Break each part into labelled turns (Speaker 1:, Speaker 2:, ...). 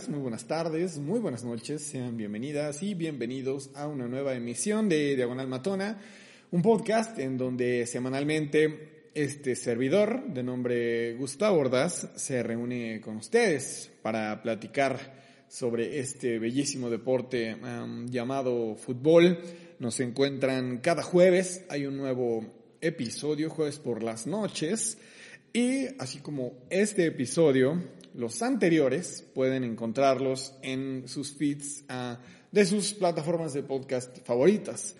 Speaker 1: días, muy buenas tardes, muy buenas noches, sean bienvenidas y bienvenidos a una nueva emisión de Diagonal Matona, un podcast en donde semanalmente este servidor de nombre Gustavo Ordaz se reúne con ustedes para platicar sobre este bellísimo deporte llamado fútbol. Nos encuentran cada jueves, hay un nuevo episodio, jueves por las noches. Y así como este episodio, los anteriores pueden encontrarlos en sus feeds ah, de sus plataformas de podcast favoritas.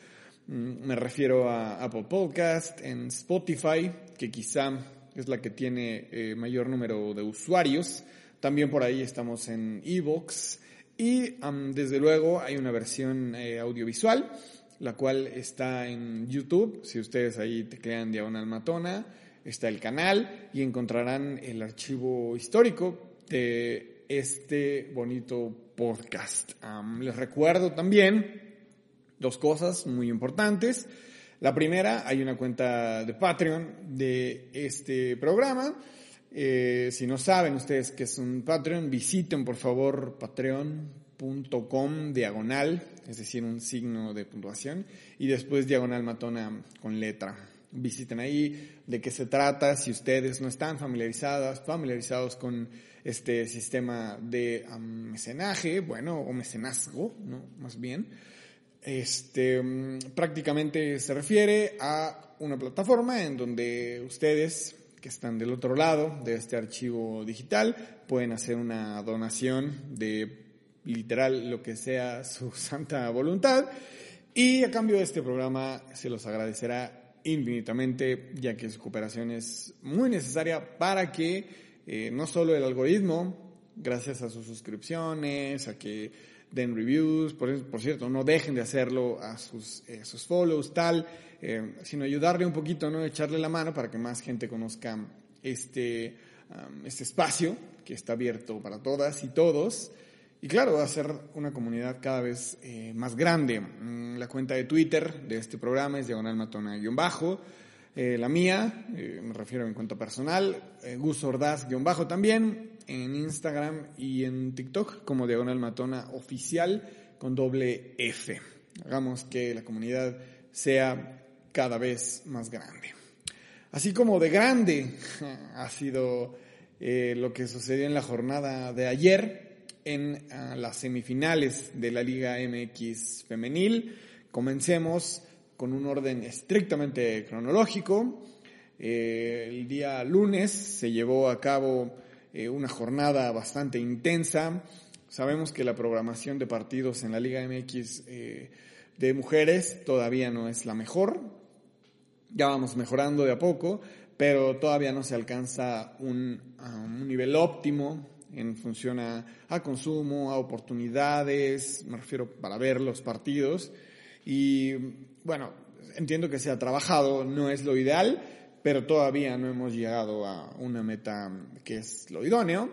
Speaker 1: Mm, me refiero a Apple Podcast, en Spotify, que quizá es la que tiene eh, mayor número de usuarios. También por ahí estamos en Evox. Y desde luego hay una versión eh, audiovisual, la cual está en YouTube. Si ustedes ahí teclean Diagonal Matona, está el canal y encontrarán el archivo histórico de este bonito podcast. les recuerdo también dos cosas muy importantes. La primera, hay una cuenta de Patreon de este programa. Eh, si no saben ustedes qué es un Patreon, visiten por favor patreon.com diagonal, es decir, un signo de puntuación, y después diagonal matona con letra visiten ahí de qué se trata, si ustedes no están familiarizadas, familiarizados con este sistema de mecenaje, bueno, o mecenazgo, ¿no? Más bien. Este, mm, prácticamente se refiere a una plataforma en donde ustedes que están del otro lado de este archivo digital pueden hacer una donación de literal lo que sea su santa voluntad y a cambio de este programa se los agradecerá infinitamente, ya que su cooperación es muy necesaria para que eh, no solo el algoritmo, gracias a sus suscripciones, a que den reviews, por, por cierto, no dejen de hacerlo a sus, eh, sus follows, tal, eh, sino ayudarle un poquito, ¿no? echarle la mano para que más gente conozca este, este espacio que está abierto para todas y todos. Y claro, va a ser una comunidad cada vez eh, más grande. Mm, la cuenta de Twitter de este programa es diagonal matona-bajo. Eh, la mía, eh, me refiero a mi cuenta personal, Gus Ordaz-bajo también, en Instagram y en TikTok como diagonal matona oficial con doble F. Hagamos que la comunidad sea cada vez más grande. Así como de grande ha sido lo que sucedió en la jornada de ayer, en ah, las semifinales de la Liga MX femenil. Comencemos con un orden estrictamente cronológico. Eh, el día lunes se llevó a cabo eh, una jornada bastante intensa. Sabemos que la programación de partidos en la Liga MX eh, de mujeres todavía no es la mejor. Ya vamos mejorando de a poco, pero todavía no se alcanza un, un nivel óptimo en función a, consumo, a oportunidades, me refiero para ver los partidos. Y bueno, entiendo que se ha trabajado, no es lo ideal, pero todavía no hemos llegado a una meta que es lo idóneo.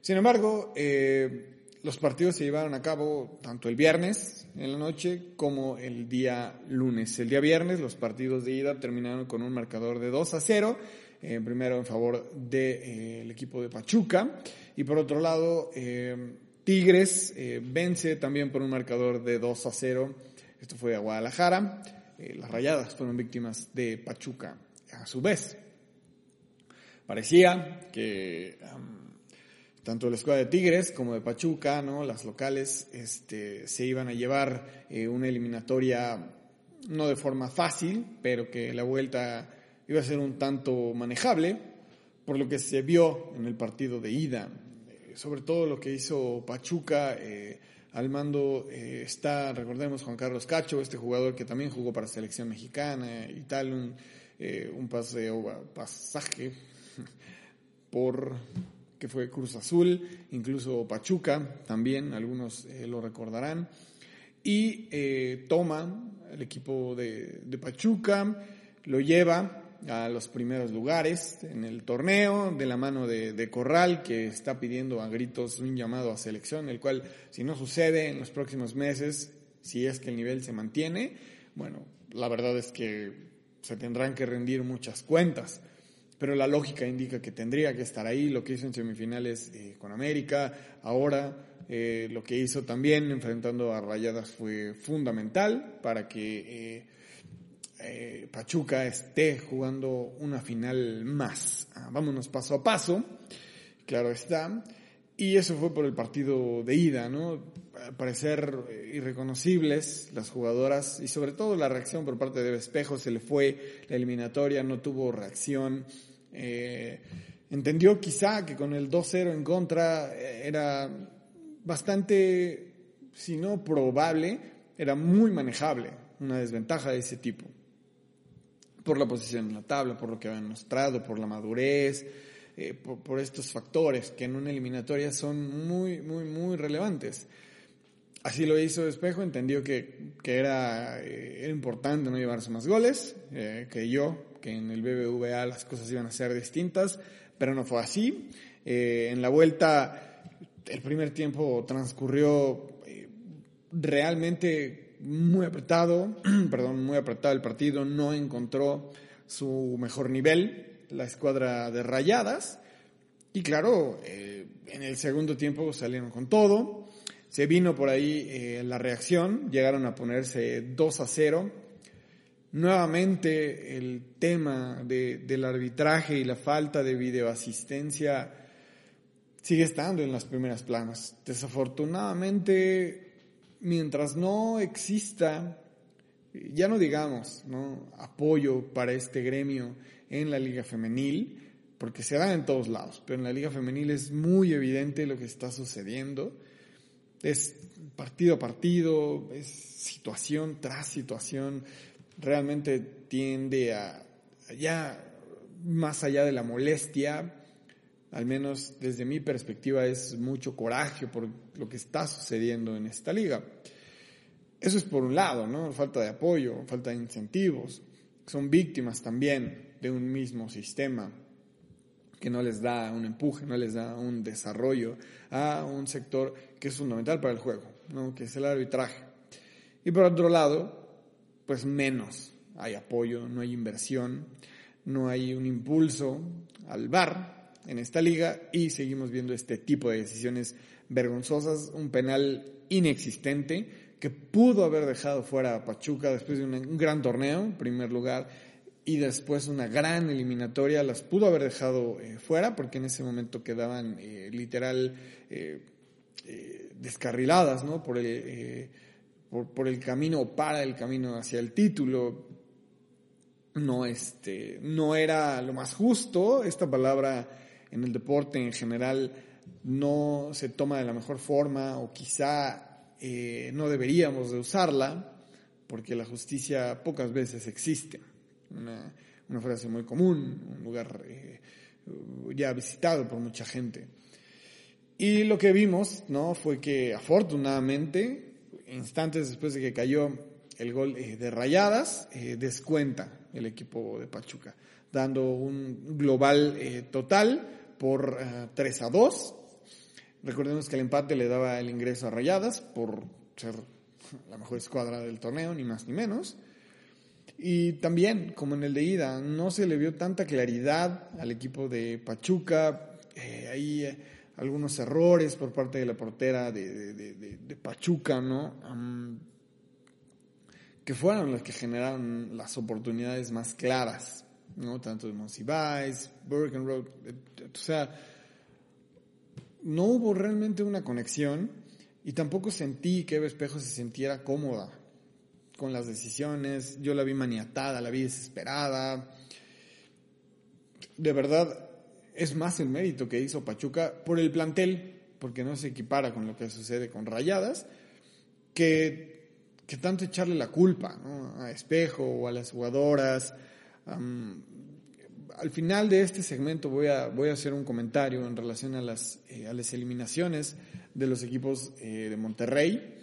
Speaker 1: Sin embargo, eh, los partidos se llevaron a cabo tanto el viernes en la noche como el día lunes. El día viernes los partidos de ida terminaron con un marcador de 2 a 0 eh, primero en favor del de, equipo de Pachuca y por otro lado eh, Tigres vence también por un marcador de 2 a 0. Esto fue a Guadalajara. las rayadas fueron víctimas de Pachuca a su vez. Parecía que tanto la escuadra de Tigres como de Pachuca, ¿no? las locales, este, se iban a llevar una eliminatoria no de forma fácil, pero que la vuelta iba a ser un tanto manejable, por lo que se vio en el partido de ida. Eh, sobre todo lo que hizo Pachuca, eh, al mando eh, está, recordemos, Juan Carlos Cacho, este jugador que también jugó para selección mexicana y tal, un, un paseo, pasaje por que fue Cruz Azul, incluso Pachuca también, algunos lo recordarán, y toma el equipo de, de Pachuca, lo lleva a los primeros lugares en el torneo, de la mano de, Corral, que está pidiendo a gritos un llamado a selección, el cual, si no sucede en los próximos meses, si es que el nivel se mantiene, bueno, la verdad es que se tendrán que rendir muchas cuentas. Pero la lógica indica que tendría que estar ahí, lo que hizo en semifinales eh, con América, ahora Eh, lo que hizo también enfrentando a Rayadas fue fundamental para que eh, Pachuca esté jugando una final más. Ah, vámonos paso a paso, claro está. Y eso fue por el partido de ida, ¿no? Parecer eh, irreconocibles las jugadoras y sobre todo la reacción por parte de Espejo, se le fue la eliminatoria, no tuvo reacción. Eh, entendió quizá que con el 2-0 en contra eh, era bastante, si no probable, era muy manejable una desventaja de ese tipo. Por la posición en la tabla, por lo que habían mostrado, por la madurez, eh, por, estos factores que en una eliminatoria son muy, muy, muy relevantes. Así lo hizo Espejo, entendió que, que era, eh, era, importante no llevarse más goles, eh, yo, que en el BBVA las cosas iban a ser distintas, pero no fue así. en la vuelta, el primer tiempo transcurrió realmente muy apretado, perdón, muy apretado el partido, no encontró su mejor nivel, la escuadra de Rayadas. Y claro, eh, en el segundo tiempo salieron con todo. Se vino por ahí eh, la reacción, llegaron a ponerse 2 a 0. Nuevamente el tema del arbitraje y la falta de videoasistencia sigue estando en las primeras planas. Desafortunadamente, mientras no exista, ya no digamos, ¿no? apoyo para este gremio en la liga femenil, porque se da en todos lados, pero en la liga femenil es muy evidente lo que está sucediendo. Es partido a partido, es situación tras situación, realmente tiende a, ya más allá de la molestia, al menos desde mi perspectiva es mucho coraje por lo que está sucediendo en esta liga. Eso es por un lado, ¿no? Falta de apoyo, falta de incentivos. Son víctimas también de un mismo sistema que no les da un empuje, no les da un desarrollo a un sector que es fundamental para el juego, ¿no? que es el arbitraje. Y por otro lado, pues menos hay apoyo, no hay inversión, no hay un impulso al VAR en esta liga y seguimos viendo este tipo de decisiones vergonzosas, un penal inexistente que pudo haber dejado fuera a Pachuca después de un gran torneo, en primer lugar, y después una gran eliminatoria las pudo haber dejado eh, fuera porque en ese momento quedaban eh, literal eh, descarriladas ¿no? por, el, por, el camino para el camino hacia el título. No, este, no era lo más justo, esta palabra en el deporte en general no se toma de la mejor forma o quizá no deberíamos de usarla porque la justicia pocas veces existe una, frase muy común, un lugar eh, ya visitado por mucha gente. Y lo que vimos, ¿no? Fue que afortunadamente, instantes después de que cayó el gol eh, de Rayadas, eh, descuenta el equipo de Pachuca, dando un global total por 3 a 2. Recordemos que el empate le daba el ingreso a Rayadas por ser la mejor escuadra del torneo, ni más ni menos. Y también, como en el de ida, no se le vio tanta claridad al equipo de Pachuca. Eh, hay eh, algunos errores por parte de la portera de, Pachuca, ¿no? que fueron los que generaron las oportunidades más claras, ¿no? Tanto de Monsiváis, Road, o sea, no hubo realmente una conexión y tampoco sentí que Eva Espejo se sintiera cómoda con las decisiones, yo la vi maniatada, la vi desesperada. De verdad, es más el mérito que hizo Pachuca por el plantel, porque no se equipara con lo que sucede con Rayadas, que, que tanto echarle la culpa a Espejo o a las jugadoras. Al final de este segmento voy a, voy a hacer un comentario en relación a las, eh, a las eliminaciones de los equipos eh, de Monterrey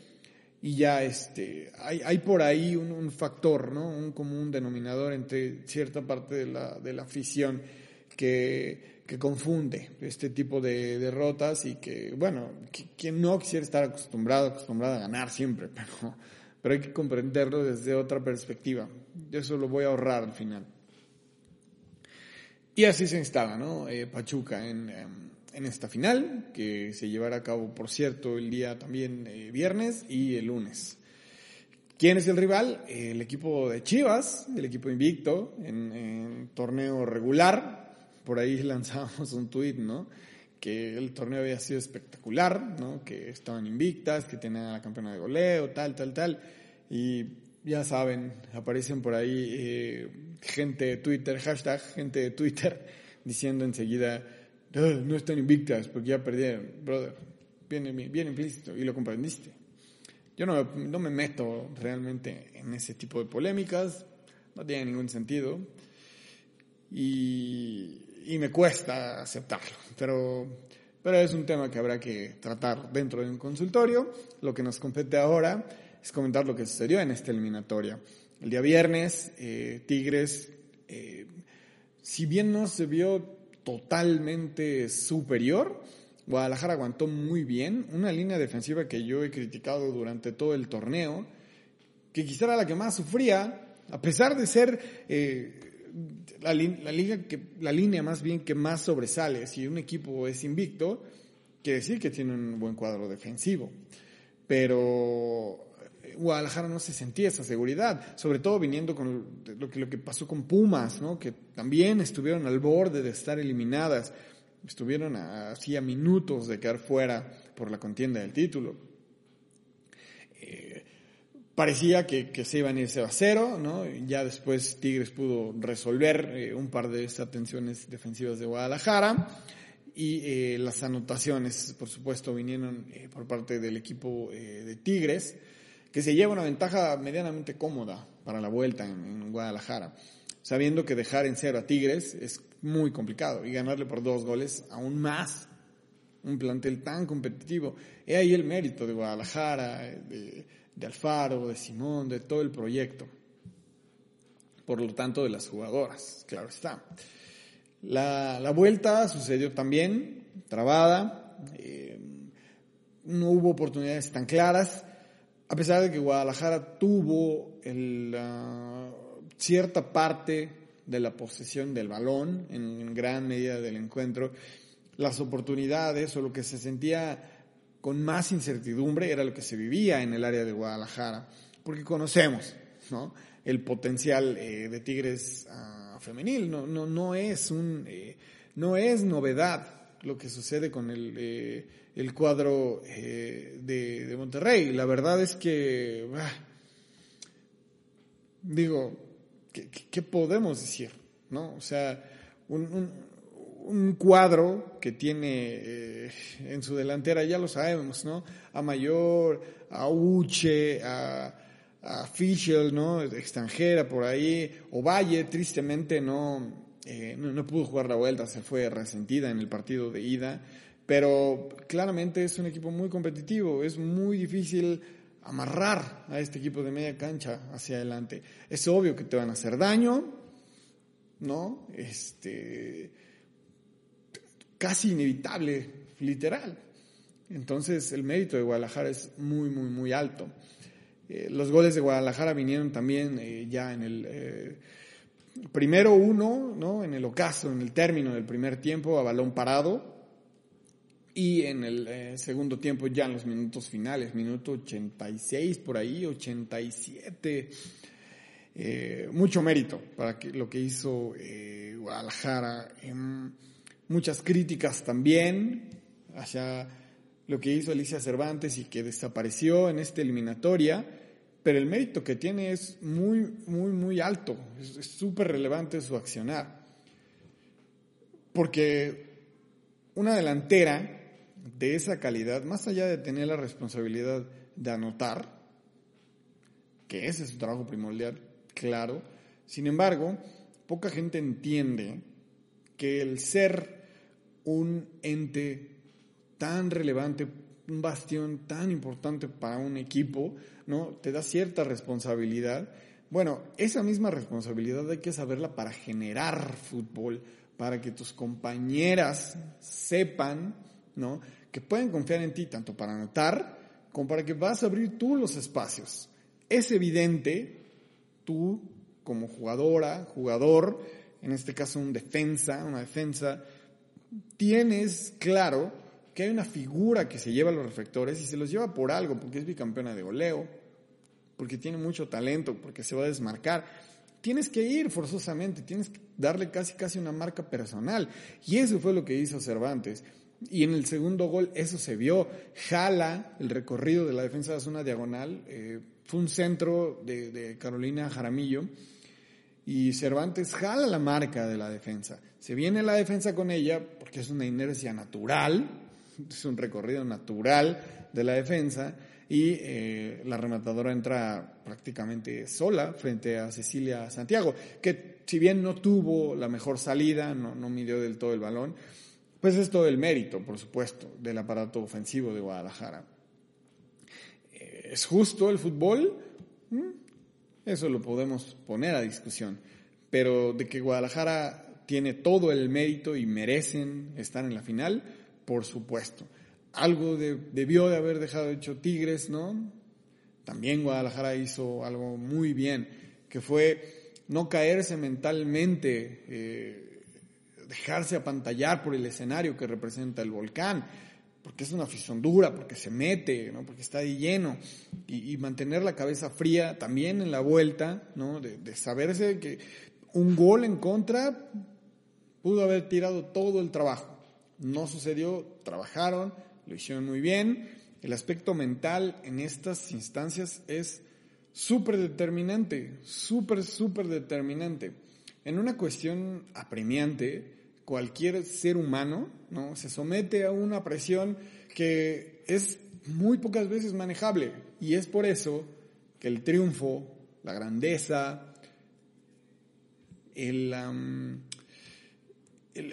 Speaker 1: y ya este, hay, hay por ahí un, factor, ¿no? un común denominador entre cierta parte de la, de la afición que, que confunde este tipo de derrotas y que, bueno, quien no quisiera estar acostumbrado, acostumbrado a ganar siempre, pero, pero hay que comprenderlo desde otra perspectiva. Eso lo voy a ahorrar al final. Y así se instala, ¿no? Eh, Pachuca en, en esta final, que se llevará a cabo, por cierto, el día también eh, viernes y el lunes. ¿Quién es el rival? El equipo de Chivas, el equipo invicto en, torneo regular. Por ahí lanzamos un tuit, ¿no? Que el torneo había sido espectacular, ¿no? Que estaban invictas, que tenían la campeona de goleo, tal, tal, tal. Y ya saben, aparecen por ahí eh, gente de Twitter, hashtag gente de Twitter, diciendo enseguida, no están invictas porque ya perdieron. Brother, viene bien implícito y lo comprendiste. Yo no, no me meto realmente en ese tipo de polémicas, no tiene ningún sentido y, y me cuesta aceptarlo, pero, pero es un tema que habrá que tratar dentro de un consultorio. Lo que nos compete ahora es comentar lo que sucedió en esta eliminatoria. El día viernes, eh, Tigres, eh, si bien no se vio totalmente superior, Guadalajara aguantó muy bien, una línea defensiva que yo he criticado durante todo el torneo, que quizá era la que más sufría, a pesar de ser eh, la, que, la línea más bien que más sobresale. Si un equipo es invicto, quiere decir que tiene un buen cuadro defensivo. Pero Guadalajara no se sentía esa seguridad, sobre todo viniendo con lo que, lo que pasó con Pumas, ¿no? que también estuvieron al borde de estar eliminadas estuvieron así a minutos de quedar fuera por la contienda del título. Eh, parecía que, se iban a irse a cero, ¿no? Ya después Tigres pudo resolver eh, un par de esas tensiones defensivas de Guadalajara y eh, las anotaciones, por supuesto, vinieron por parte del equipo de Tigres, que se lleva una ventaja medianamente cómoda para la vuelta en Guadalajara sabiendo que dejar en cero a Tigres es muy complicado y ganarle por dos goles aún más un plantel tan competitivo. He ahí el mérito de Guadalajara, de, Alfaro, de Simón, de todo el proyecto. Por lo tanto, de las jugadoras, claro está. La, vuelta sucedió también, trabada, eh, no hubo oportunidades tan claras, a pesar de que Guadalajara tuvo el, cierta parte de la posesión del balón, en gran medida del encuentro, las oportunidades o lo que se sentía con más incertidumbre era lo que se vivía en el área de Guadalajara, porque conocemos ¿no? el potencial eh, de Tigres uh, femenil, no, no, no, es un, eh, no es novedad lo que sucede con el, eh, el cuadro de, de, Monterrey. La verdad es que, digo, ¿qué, podemos decir? ¿No? O sea, un, cuadro que tiene eh, en su delantera, ya lo sabemos, ¿no? A Mayor, a Uche, a, a Fischel, ¿no? Extranjera por ahí, o Valle, tristemente no, eh, no, pudo jugar la vuelta, se fue resentida en el partido de ida, pero claramente es un equipo muy competitivo, es muy difícil amarrar a este equipo de media cancha hacia adelante. Es obvio que te van a hacer daño, ¿no? Este, casi inevitable, literal. Entonces el mérito de Guadalajara es muy, muy, muy alto. Eh, los goles de Guadalajara vinieron también eh, ya en el primero uno, ¿no? En el ocaso, en el término del primer tiempo, a balón parado, y en el eh, segundo tiempo, ya en los minutos finales, minuto 86 por ahí, 87, eh, mucho mérito para que, lo que hizo eh, Guadalajara. Em, muchas críticas también hacia lo que hizo Alicia Cervantes y que desapareció en esta eliminatoria, pero el mérito que tiene es muy, muy, muy alto, es súper relevante su accionar. Porque una delantera de esa calidad, más allá de tener la responsabilidad de anotar, que ese es su trabajo primordial, claro, sin embargo, poca gente entiende que el ser un ente tan relevante, un bastión tan importante para un equipo, ¿no? Te da cierta responsabilidad. Bueno, esa misma responsabilidad hay que saberla para generar fútbol, para que tus compañeras sepan ¿no? Que pueden confiar en ti tanto para anotar como para que vas a abrir tú los espacios. Es evidente, tú como jugadora, jugador, en este caso un defensa, una defensa, tienes claro que hay una figura que se lleva a los reflectores y se los lleva por algo, porque es bicampeona de goleo, porque tiene mucho talento, porque se va a desmarcar. Tienes que ir forzosamente, tienes que darle casi casi una marca personal. Y eso fue lo que hizo Cervantes. Y en el segundo gol eso se vio. Jala el recorrido de la defensa de zona diagonal. Eh, fue un centro de Carolina Jaramillo. Y Cervantes jala la marca de la defensa. Se viene la defensa con ella porque es una inercia natural, es un recorrido natural de la defensa y eh, la rematadora entra prácticamente sola frente a Cecilia Santiago, que si bien no tuvo la mejor salida, no, no midió del todo el balón, pues es todo el mérito, por supuesto, del aparato ofensivo de Guadalajara. Eh, ¿Es justo el fútbol? ¿Mm? Eso lo podemos poner a discusión, pero de que Guadalajara tiene todo el mérito y merecen estar en la final, por supuesto. Algo debió de haber dejado hecho Tigres, ¿no? También Guadalajara hizo algo muy bien, que fue no caerse mentalmente, eh, dejarse apantallar por el escenario que representa el volcán, porque es una afición dura, porque se mete, ¿no? porque está ahí lleno, y, mantener la cabeza fría también en la vuelta, ¿no? de, de saberse que un gol en contra pudo haber tirado todo el trabajo. No sucedió, trabajaron, lo hicieron muy bien. El aspecto mental en estas instancias es súper determinante, súper, súper determinante. En una cuestión apremiante, cualquier ser humano ¿no? se somete a una presión que es muy pocas veces manejable. Y es por eso que el triunfo, la grandeza, el,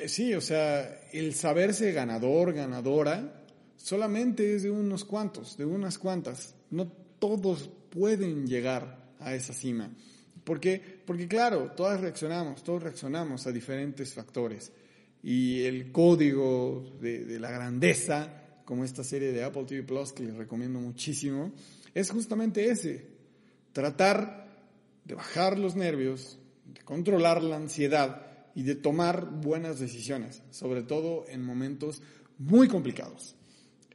Speaker 1: sí, o sea, el saberse ganador, ganadora, solamente es de unos cuantos, de unas cuantas. No todos pueden llegar a esa cima. ¿Por qué? Porque claro, todas reaccionamos, todos reaccionamos a diferentes factores. Y el código de la grandeza, como esta serie de Apple TV Plus que les recomiendo muchísimo, es justamente ese. Tratar de bajar los nervios, de controlar la ansiedad y de tomar buenas decisiones, sobre todo en momentos muy complicados.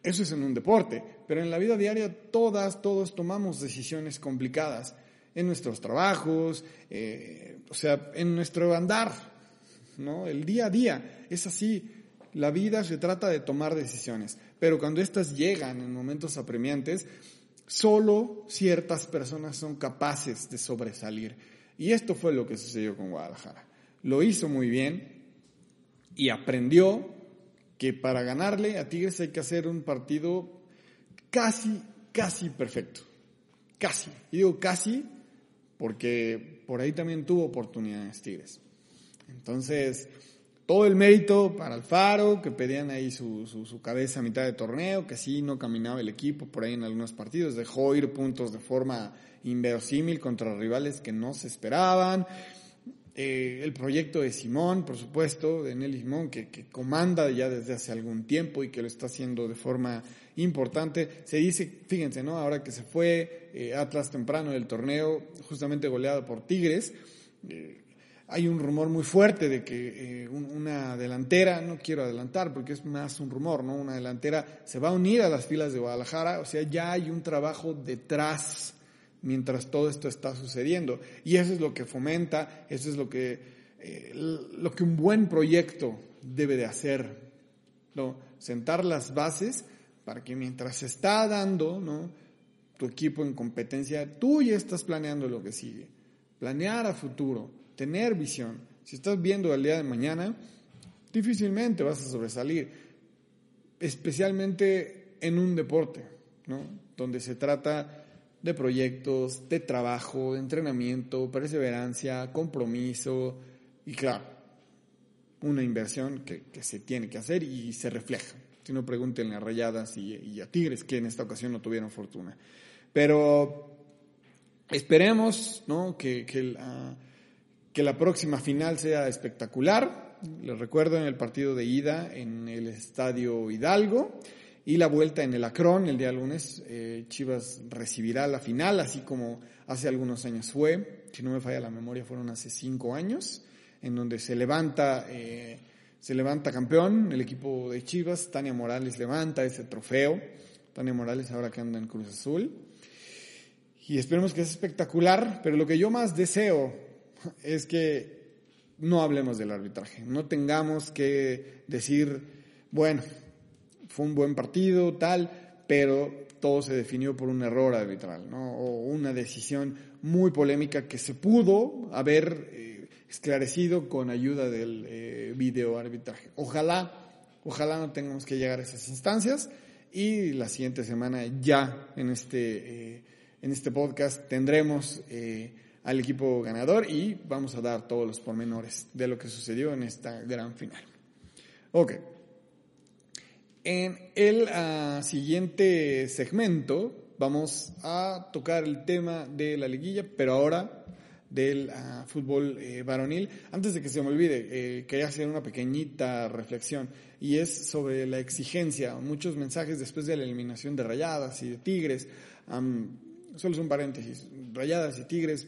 Speaker 1: Eso es en un deporte, pero en la vida diaria todas, todos tomamos decisiones complicadas en nuestros trabajos, eh, o sea, en nuestro andar, ¿no? El día a día es así. La vida se trata de tomar decisiones, pero cuando éstas llegan en momentos apremiantes, solo ciertas personas son capaces de sobresalir. Y esto fue lo que sucedió con Guadalajara lo hizo muy bien y aprendió que para ganarle a Tigres hay que hacer un partido casi, casi perfecto. Casi. Y digo casi porque por ahí también tuvo oportunidades Tigres. Entonces, todo el mérito para Alfaro, que pedían ahí su, su, cabeza a mitad de torneo, que sí no caminaba el equipo por ahí en algunos partidos, dejó ir puntos de forma inverosímil contra rivales que no se esperaban. Eh, el proyecto de Simón, por supuesto, de Nelly Simón, que, comanda ya desde hace algún tiempo y que lo está haciendo de forma importante. Se dice, fíjense, ¿no? Ahora que se fue eh, Atlas temprano del torneo, justamente goleado por Tigres, eh, hay un rumor muy fuerte de que una delantera, no quiero adelantar porque es más un rumor, ¿no? Una delantera se va a unir a las filas de Guadalajara, o sea, ya hay un trabajo detrás mientras todo esto está sucediendo. Y eso es lo que fomenta, eso es lo que, eh, lo que un buen proyecto debe de hacer, ¿no? Sentar las bases para que mientras se está dando, ¿no? Tu equipo en competencia, tú ya estás planeando lo que sigue. Planear a futuro, tener visión. Si estás viendo el día de mañana, difícilmente vas a sobresalir, especialmente en un deporte, ¿no? Donde se trata de proyectos, de trabajo, de entrenamiento, perseverancia, compromiso y claro, una inversión que, se tiene que hacer y se refleja. Si no, pregúntenle a Rayadas y, a Tigres que en esta ocasión no tuvieron fortuna. Pero esperemos ¿no? que, que, la, que la próxima final sea espectacular. Les recuerdo en el partido de ida en el Estadio Hidalgo. Y la vuelta en el Acron el día lunes, eh, Chivas recibirá la final, así como hace algunos años fue, si no me falla la memoria, fueron hace cinco años, en donde se levanta eh, Se levanta campeón el equipo de Chivas, Tania Morales levanta ese trofeo, Tania Morales ahora que anda en Cruz Azul. Y esperemos que es espectacular, pero lo que yo más deseo es que no hablemos del arbitraje, no tengamos que decir, bueno, fue un buen partido, tal, pero todo se definió por un error arbitral, ¿no? O una decisión muy polémica que se pudo haber eh, esclarecido con ayuda del eh, video arbitraje. Ojalá, ojalá no tengamos que llegar a esas instancias y la siguiente semana ya en este, eh, en este podcast tendremos al equipo ganador y vamos a dar todos los pormenores de lo que sucedió en esta gran final. Ok. En el ah, siguiente segmento vamos a tocar el tema de la liguilla, pero ahora del ah, fútbol eh, varonil. Antes de que se me olvide, eh, quería hacer una pequeñita reflexión y es sobre la exigencia. Muchos mensajes después de la eliminación de Rayadas y de Tigres. solo es un paréntesis. Rayadas y Tigres.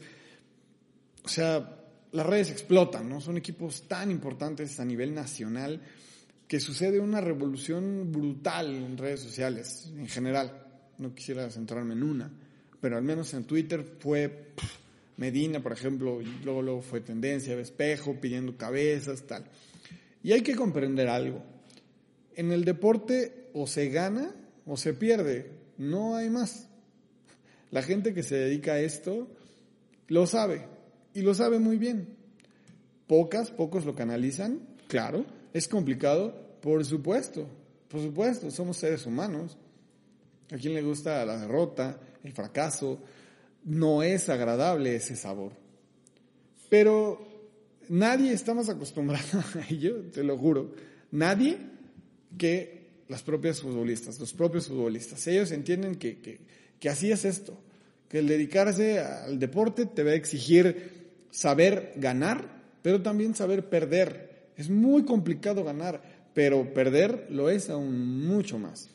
Speaker 1: O sea, las redes explotan, ¿no? Son equipos tan importantes a nivel nacional que sucede una revolución brutal en redes sociales en general. No quisiera centrarme en una, pero al menos en Twitter fue Medina, por ejemplo, y luego, luego fue tendencia, espejo, pidiendo cabezas, tal. Y hay que comprender algo. En el deporte o se gana o se pierde, no hay más. La gente que se dedica a esto lo sabe y lo sabe muy bien. Pocas, pocos lo canalizan, claro, ¿Es complicado? Por supuesto, por supuesto, somos seres humanos. A quien le gusta la derrota, el fracaso, no es agradable ese sabor. Pero nadie está más acostumbrado a ello, te lo juro. Nadie que las propias futbolistas, los propios futbolistas. Ellos entienden que, que, que así es esto, que el dedicarse al deporte te va a exigir saber ganar, pero también saber perder es muy complicado ganar, pero perder lo es aún mucho más.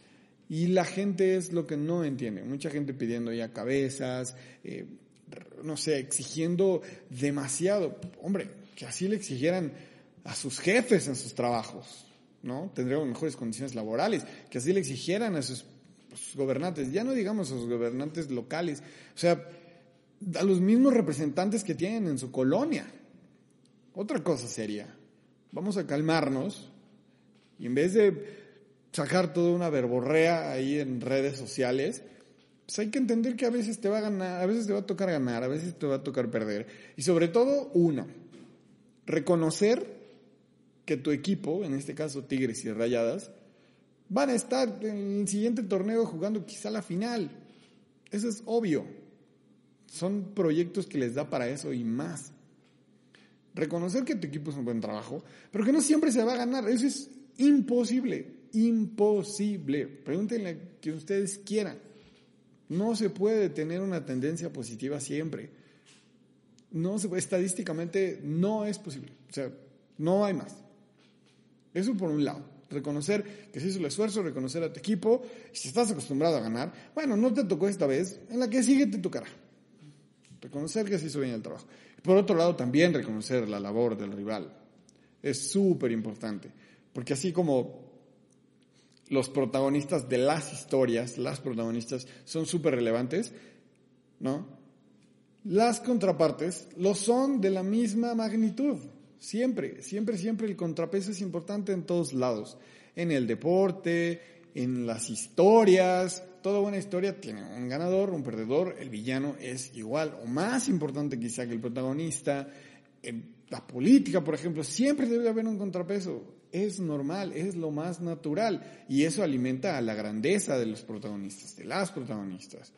Speaker 1: Y la gente es lo que no entiende. Mucha gente pidiendo ya cabezas, eh, no sé, exigiendo demasiado. Hombre, que así le exigieran a sus jefes en sus trabajos, ¿no? Tendríamos mejores condiciones laborales, que así le exigieran a sus, sus gobernantes, ya no digamos a sus gobernantes locales, o sea, a los mismos representantes que tienen en su colonia. Otra cosa sería, vamos a calmarnos y en vez de sacar toda una verborrea ahí en redes sociales, pues hay que entender que a veces te va a ganar, a veces te va a tocar ganar, a veces te va a tocar perder. Y sobre todo, uno, reconocer que tu equipo, en este caso Tigres y Rayadas, van a estar en el siguiente torneo jugando quizá la final. Eso es obvio. Son proyectos que les da para eso y más reconocer que tu equipo es un buen trabajo, pero que no siempre se va a ganar. Eso es imposible, imposible. Pregúntenle que ustedes quieran. No se puede tener una tendencia positiva siempre. No se estadísticamente no es posible. O sea, no hay más. Eso por un lado. Reconocer que se hizo el esfuerzo, reconocer a tu equipo. Si estás acostumbrado a ganar, bueno, no te tocó esta vez, en la que sigue te tocará. Reconocer que se hizo bien el trabajo. Por otro lado, también reconocer la labor del rival. Es súper importante, porque así como los protagonistas de las historias, las protagonistas son súper relevantes, ¿no? Las contrapartes lo son de la misma magnitud. Siempre, siempre, siempre el contrapeso es importante en todos lados. En el deporte, en las historias, toda buena historia tiene un ganador, un perdedor, el villano es igual o más importante quizá que el protagonista. En la política, por ejemplo, siempre debe haber un contrapeso. Es normal, es lo más natural y eso alimenta a la grandeza de los protagonistas, de las protagonistas.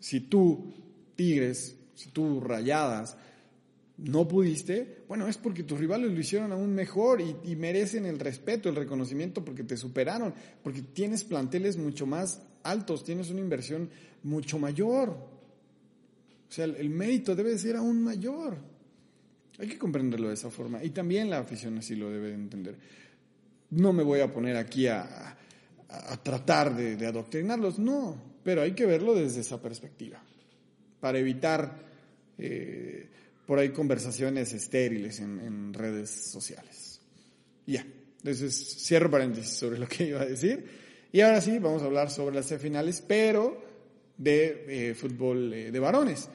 Speaker 1: Si tú, Tigres, si tú, Rayadas, no pudiste, bueno, es porque tus rivales lo hicieron aún mejor y, merecen el respeto, el reconocimiento porque te superaron, porque tienes planteles mucho más altos, tienes una inversión mucho mayor. O sea, el, mérito debe ser aún mayor. Hay que comprenderlo de esa forma. Y también la afición así lo debe entender. No me voy a poner aquí a, tratar de, adoctrinarlos, no, pero hay que verlo desde esa perspectiva, para evitar... Eh, por ahí conversaciones estériles en, redes sociales. Ya. Entonces, cierro paréntesis sobre lo que iba a decir. Y ahora sí, vamos a hablar sobre las semifinales, pero de eh, fútbol eh, de varones.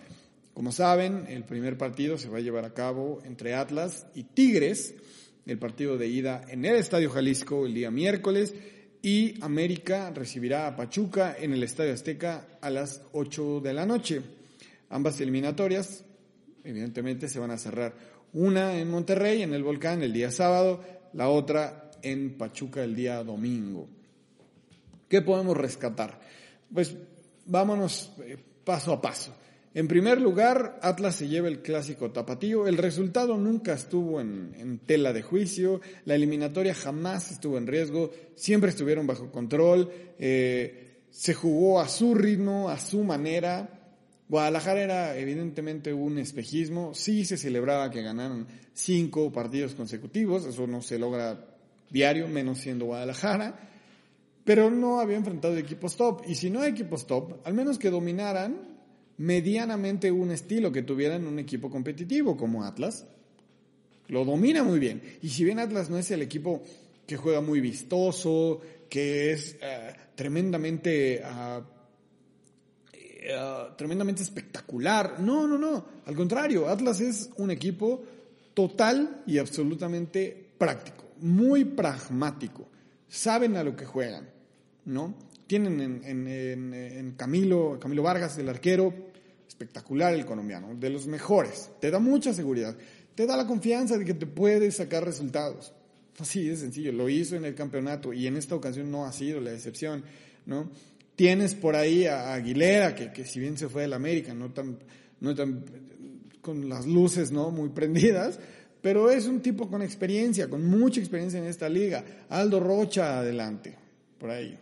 Speaker 1: Como saben, el primer partido se va a llevar a cabo entre Atlas y Tigres, el partido de ida en el Estadio Jalisco el día miércoles, y América recibirá a Pachuca en el Estadio Azteca a las 8 de la noche. Ambas eliminatorias, evidentemente, se van a cerrar. Una en Monterrey, en el Volcán, el día sábado, la otra en Pachuca el día domingo. ¿Qué podemos rescatar? Pues vámonos eh, paso a paso. En primer lugar, Atlas se lleva el clásico tapatío. El resultado nunca estuvo en, tela de juicio. La eliminatoria jamás estuvo en riesgo. Siempre estuvieron bajo control. Eh, se jugó a su ritmo, a su manera. Guadalajara era evidentemente un espejismo. Sí se celebraba que ganaron cinco partidos consecutivos. Eso no se logra diario, menos siendo Guadalajara. Pero no había enfrentado equipos top. Y si no hay equipos top, al menos que dominaran medianamente un estilo que tuvieran un equipo competitivo como Atlas. Lo domina muy bien. Y si bien Atlas no es el equipo que juega muy vistoso, que es eh, tremendamente, ah, eh, tremendamente espectacular, no, no, no. Al contrario, Atlas es un equipo total y absolutamente práctico, muy pragmático. Saben a lo que juegan, ¿no? Tienen en, en Camilo, Camilo Vargas, el arquero, espectacular el colombiano, de los mejores. Te da mucha seguridad. Te da la confianza de que te puedes sacar resultados. Así de sencillo. Lo hizo en el campeonato y en esta ocasión no ha sido la excepción, ¿no? Tienes por ahí a Aguilera, que, que si bien se fue del América, no tan, no tan, con las luces, ¿no? Muy prendidas, pero es un tipo con experiencia, con mucha experiencia en esta liga. Aldo Rocha, adelante, por ahí.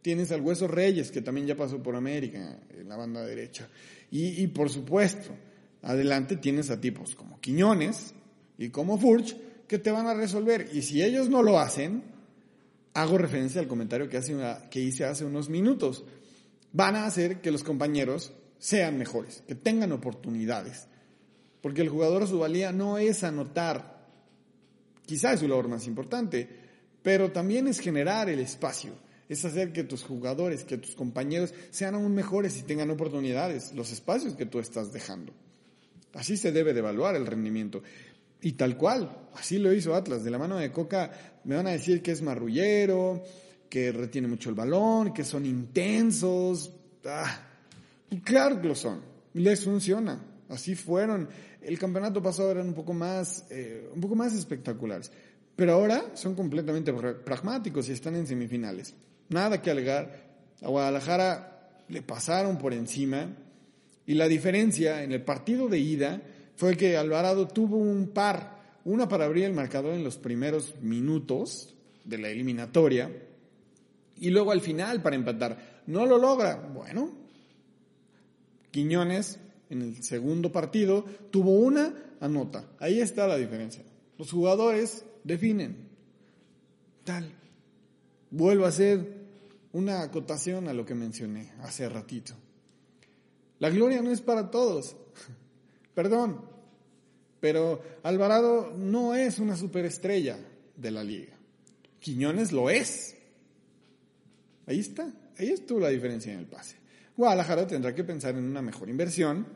Speaker 1: Tienes al Hueso Reyes, que también ya pasó por América, en la banda derecha. Y, por supuesto, adelante tienes a tipos como Quiñones y como Furch que te van a resolver. Y si ellos no lo hacen, hago referencia al comentario que, hice hace unos minutos, van a hacer que los compañeros sean mejores, que tengan oportunidades. Porque el jugador su valía no es anotar, quizás es su labor más importante, pero también es generar el espacio es hacer que tus jugadores, que tus compañeros sean aún mejores y tengan oportunidades, los espacios que tú estás dejando. Así se debe de evaluar el rendimiento. Y tal cual, así lo hizo Atlas. De la mano de Coca me van a decir que es marrullero, que retiene mucho el balón, que son intensos. Ah, claro que lo son. Les funciona. Así fueron. El campeonato pasado eran un poco más, eh, un poco más espectaculares. Pero ahora son completamente pragmáticos y están en semifinales nada que alegar. A Guadalajara le pasaron por encima y la diferencia en el partido de ida fue que Alvarado tuvo un par, una para abrir el marcador en los primeros minutos de la eliminatoria y luego al final para empatar. No lo logra. Bueno, Quiñones en el segundo partido tuvo una anota. Ahí está la diferencia. Los jugadores definen. Tal. Vuelvo a ser una acotación a lo que mencioné hace ratito. La gloria no es para todos. Perdón, pero Alvarado no es una superestrella de la liga. Quiñones lo es. Ahí está, ahí estuvo la diferencia en el pase. Guadalajara tendrá que pensar en una mejor inversión.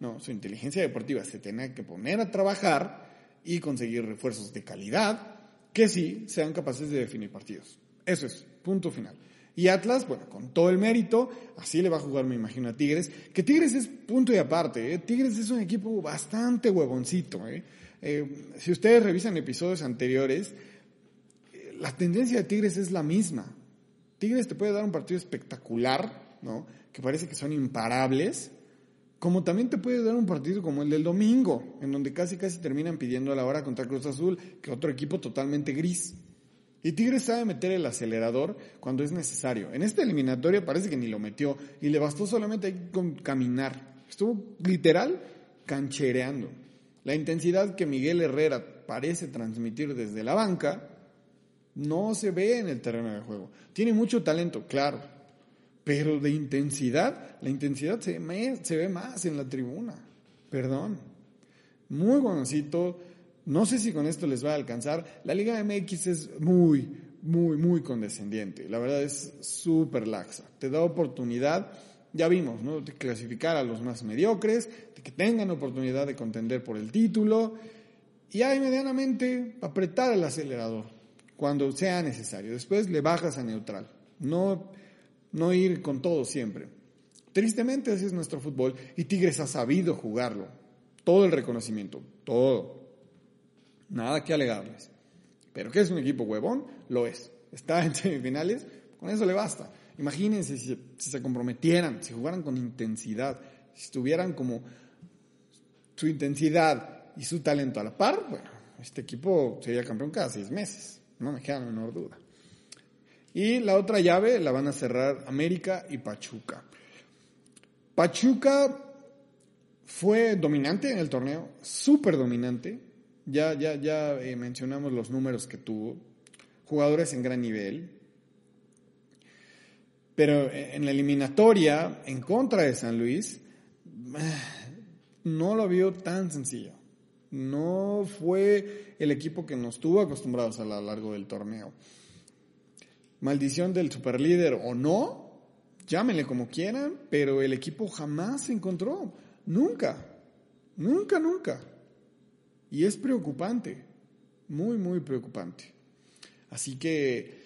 Speaker 1: No, su inteligencia deportiva se tiene que poner a trabajar y conseguir refuerzos de calidad que sí sean capaces de definir partidos. Eso es, punto final. Y Atlas, bueno, con todo el mérito, así le va a jugar, me imagino, a Tigres. Que Tigres es punto y aparte. ¿eh? Tigres es un equipo bastante huevoncito. ¿eh? Eh, si ustedes revisan episodios anteriores, la tendencia de Tigres es la misma. Tigres te puede dar un partido espectacular, ¿no? Que parece que son imparables. Como también te puede dar un partido como el del domingo, en donde casi casi terminan pidiendo a la hora contra Cruz Azul, que otro equipo totalmente gris. Y Tigres sabe meter el acelerador cuando es necesario. En esta eliminatoria parece que ni lo metió y le bastó solamente con caminar. Estuvo literal canchereando. La intensidad que Miguel Herrera parece transmitir desde la banca no se ve en el terreno de juego. Tiene mucho talento, claro, pero de intensidad, la intensidad se, ve más en la tribuna. Perdón. Muy buenocito No sé si con esto les va a alcanzar. La Liga MX es muy, muy, muy condescendiente. La verdad es súper laxa. Te da oportunidad, ya vimos, ¿no? De clasificar a los más mediocres, de que tengan oportunidad de contender por el título y ahí medianamente apretar el acelerador cuando sea necesario. Después le bajas a neutral. No, no ir con todo siempre. Tristemente así es nuestro fútbol y Tigres ha sabido jugarlo. Todo el reconocimiento, todo. Nada que alegarles. Pero que es un equipo huevón, lo es. Está en semifinales, con eso le basta. Imagínense si, se comprometieran, si jugaran con intensidad, si estuvieran como su intensidad y su talento a la par, bueno, este equipo sería campeón cada seis meses, no me queda la menor duda. Y la otra llave la van a cerrar América y Pachuca. Pachuca fue dominante en el torneo, súper dominante, ya, ya, ya eh, mencionamos los números que tuvo. Jugadores en gran nivel. Pero en la eliminatoria, en contra de San Luis, no lo vio tan sencillo. No fue el equipo que nos tuvo acostumbrados a lo largo del torneo. Maldición del superlíder o no, llámenle como quieran, pero el equipo jamás se encontró. Nunca. Nunca, nunca. Y es preocupante, muy, muy preocupante. Así que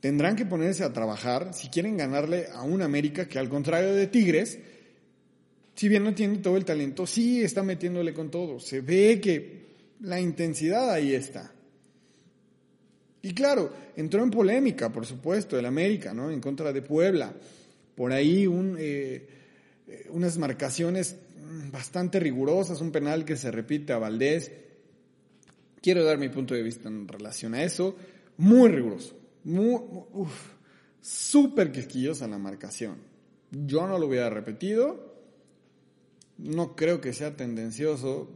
Speaker 1: tendrán que ponerse a trabajar si quieren ganarle a un América que al contrario de Tigres, si bien no tiene todo el talento, sí está metiéndole con todo. Se ve que la intensidad ahí está. Y claro, entró en polémica, por supuesto, el América, ¿no? En contra de Puebla. Por ahí un, eh, eh, unas marcaciones bastante rigurosas, un penal que se repite a Valdés Quiero dar mi punto de vista en relación a eso. Muy riguroso. Muy, súper quisquillosa la marcación. Yo no lo hubiera repetido. No creo que sea tendencioso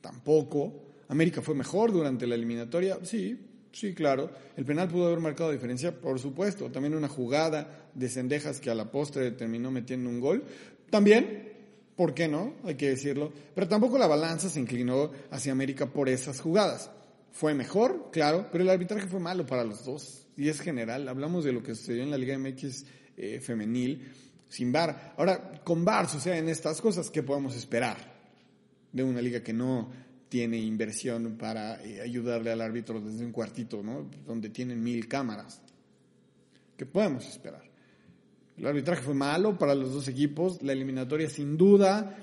Speaker 1: tampoco. América fue mejor durante la eliminatoria. Sí, sí, claro. El penal pudo haber marcado diferencia, por supuesto. También una jugada de Cendejas que a la postre terminó metiendo un gol. También ¿Por qué no? Hay que decirlo. Pero tampoco la balanza se inclinó hacia América por esas jugadas. Fue mejor, claro, pero el arbitraje fue malo para los dos. Y es general. Hablamos de lo que sucedió en la Liga MX eh, femenil sin VAR. Ahora, con VAR suceden estas cosas. ¿Qué podemos esperar de una liga que no tiene inversión para eh, ayudarle al árbitro desde un cuartito, ¿no? Donde tienen mil cámaras. ¿Qué podemos esperar? El arbitraje fue malo para los dos equipos. La eliminatoria sin duda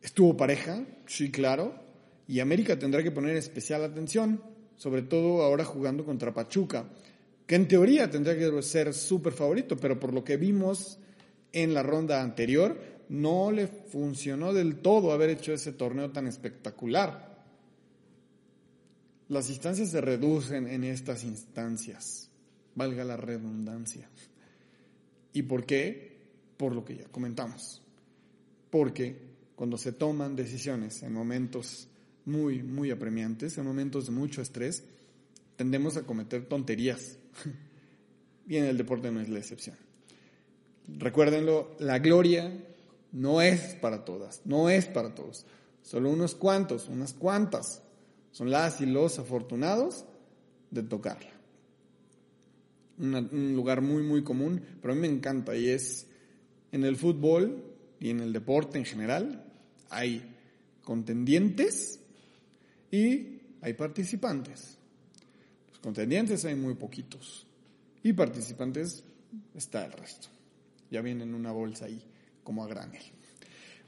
Speaker 1: estuvo pareja, sí, claro. Y América tendrá que poner especial atención, sobre todo ahora jugando contra Pachuca, que en teoría tendría que ser súper favorito, pero por lo que vimos en la ronda anterior, no le funcionó del todo haber hecho ese torneo tan espectacular. Las instancias se reducen en estas instancias, valga la redundancia. ¿Y por qué? Por lo que ya comentamos. Porque cuando se toman decisiones en momentos muy, muy apremiantes, en momentos de mucho estrés, tendemos a cometer tonterías. y en el deporte no es la excepción. Recuérdenlo, la gloria no es para todas, no es para todos. Solo unos cuantos, unas cuantas son las y los afortunados de tocarla un lugar muy, muy común, pero a mí me encanta y es en el fútbol y en el deporte en general, hay contendientes y hay participantes. Los contendientes hay muy poquitos y participantes está el resto. Ya vienen en una bolsa ahí, como a granel.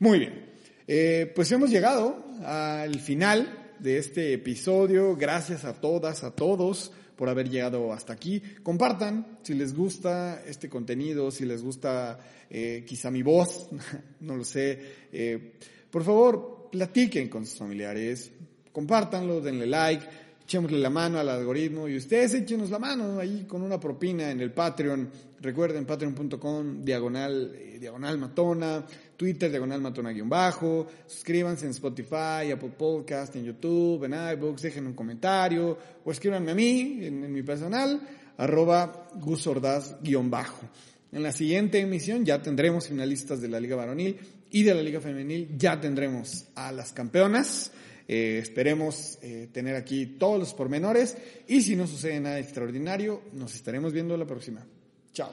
Speaker 1: Muy bien, eh, pues hemos llegado al final de este episodio. Gracias a todas, a todos por haber llegado hasta aquí. Compartan si les gusta este contenido, si les gusta eh, quizá mi voz, no lo sé. Eh, por favor, platiquen con sus familiares, compártanlo, denle like, echémosle la mano al algoritmo y ustedes échenos la mano ahí con una propina en el Patreon. Recuerden, patreon.com, diagonal, eh, diagonal matona. Twitter, diagonal matona-bajo. Suscríbanse en Spotify, Apple Podcast, en YouTube, en iBooks, dejen un comentario o escríbanme a mí, en, mi personal, arroba gusordaz-bajo. En la siguiente emisión ya tendremos finalistas de la Liga Varonil y de la Liga Femenil, ya tendremos a las campeonas. Eh, esperemos eh, tener aquí todos los pormenores y si no sucede nada extraordinario, nos estaremos viendo la próxima. Chao.